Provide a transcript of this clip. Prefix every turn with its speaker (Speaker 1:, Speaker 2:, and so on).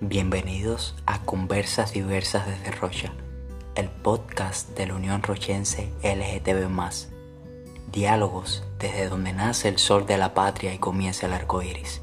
Speaker 1: Bienvenidos a Conversas Diversas desde Rocha, el podcast de la Unión Rochense LGTB. Diálogos desde donde nace el sol de la patria y comienza el arco iris.